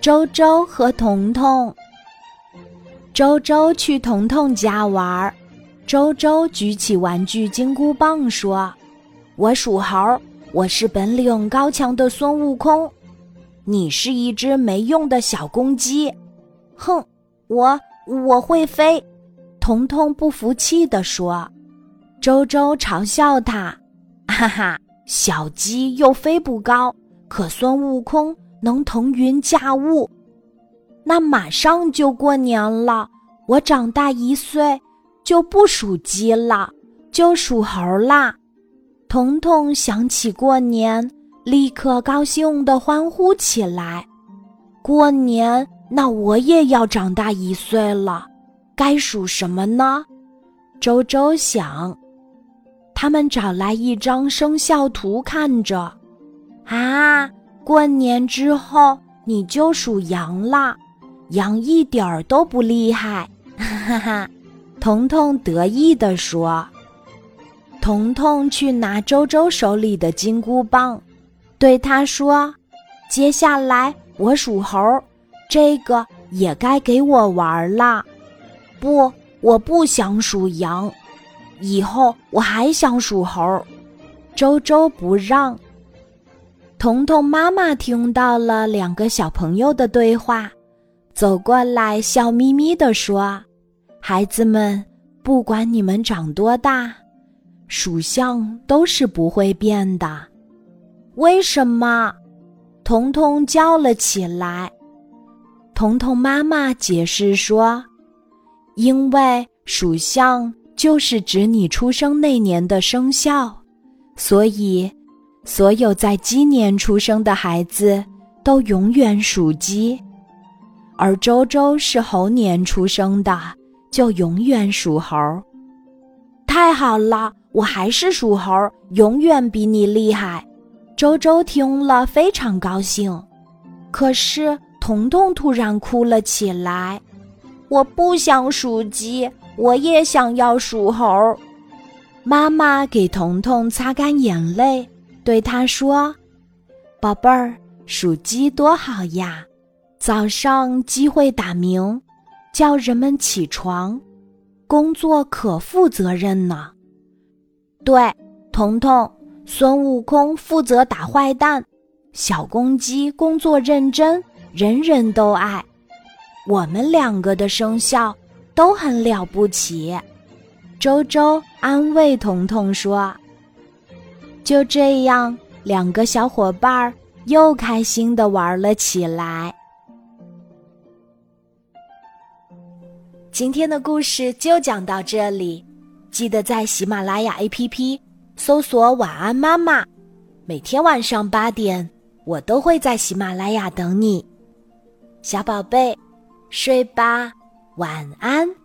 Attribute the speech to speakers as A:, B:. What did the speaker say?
A: 周周和彤彤。周周去彤彤家玩儿，周周举起玩具金箍棒说：“我属猴，我是本领高强的孙悟空，你是一只没用的小公鸡。”哼，我我会飞。彤彤不服气地说：“周周嘲笑他，哈哈，小鸡又飞不高，可孙悟空。”能腾云驾雾，那马上就过年了。我长大一岁，就不属鸡了，就属猴啦。彤彤想起过年，立刻高兴地欢呼起来。过年，那我也要长大一岁了，该属什么呢？周周想。他们找来一张生肖图看着，啊。过年之后你就属羊了，羊一点儿都不厉害，哈哈！彤彤得意地说。彤彤去拿周周手里的金箍棒，对他说：“接下来我属猴，这个也该给我玩了。不，我不想属羊，以后我还想属猴。”周周不让。彤彤妈妈听到了两个小朋友的对话，走过来笑眯眯地说：“孩子们，不管你们长多大，属相都是不会变的。”为什么？彤彤叫了起来。彤彤妈妈解释说：“因为属相就是指你出生那年的生肖，所以。”所有在鸡年出生的孩子都永远属鸡，而周周是猴年出生的，就永远属猴。太好了，我还是属猴，永远比你厉害。周周听了非常高兴，可是彤彤突然哭了起来：“我不想属鸡，我也想要属猴。”妈妈给彤彤擦干眼泪。对他说：“宝贝儿，属鸡多好呀！早上鸡会打鸣，叫人们起床，工作可负责任呢。对，彤彤，孙悟空负责打坏蛋，小公鸡工作认真，人人都爱。我们两个的生肖都很了不起。”周周安慰彤彤说。就这样，两个小伙伴儿又开心的玩了起来。今天的故事就讲到这里，记得在喜马拉雅 APP 搜索“晚安妈妈”，每天晚上八点，我都会在喜马拉雅等你，小宝贝，睡吧，晚安。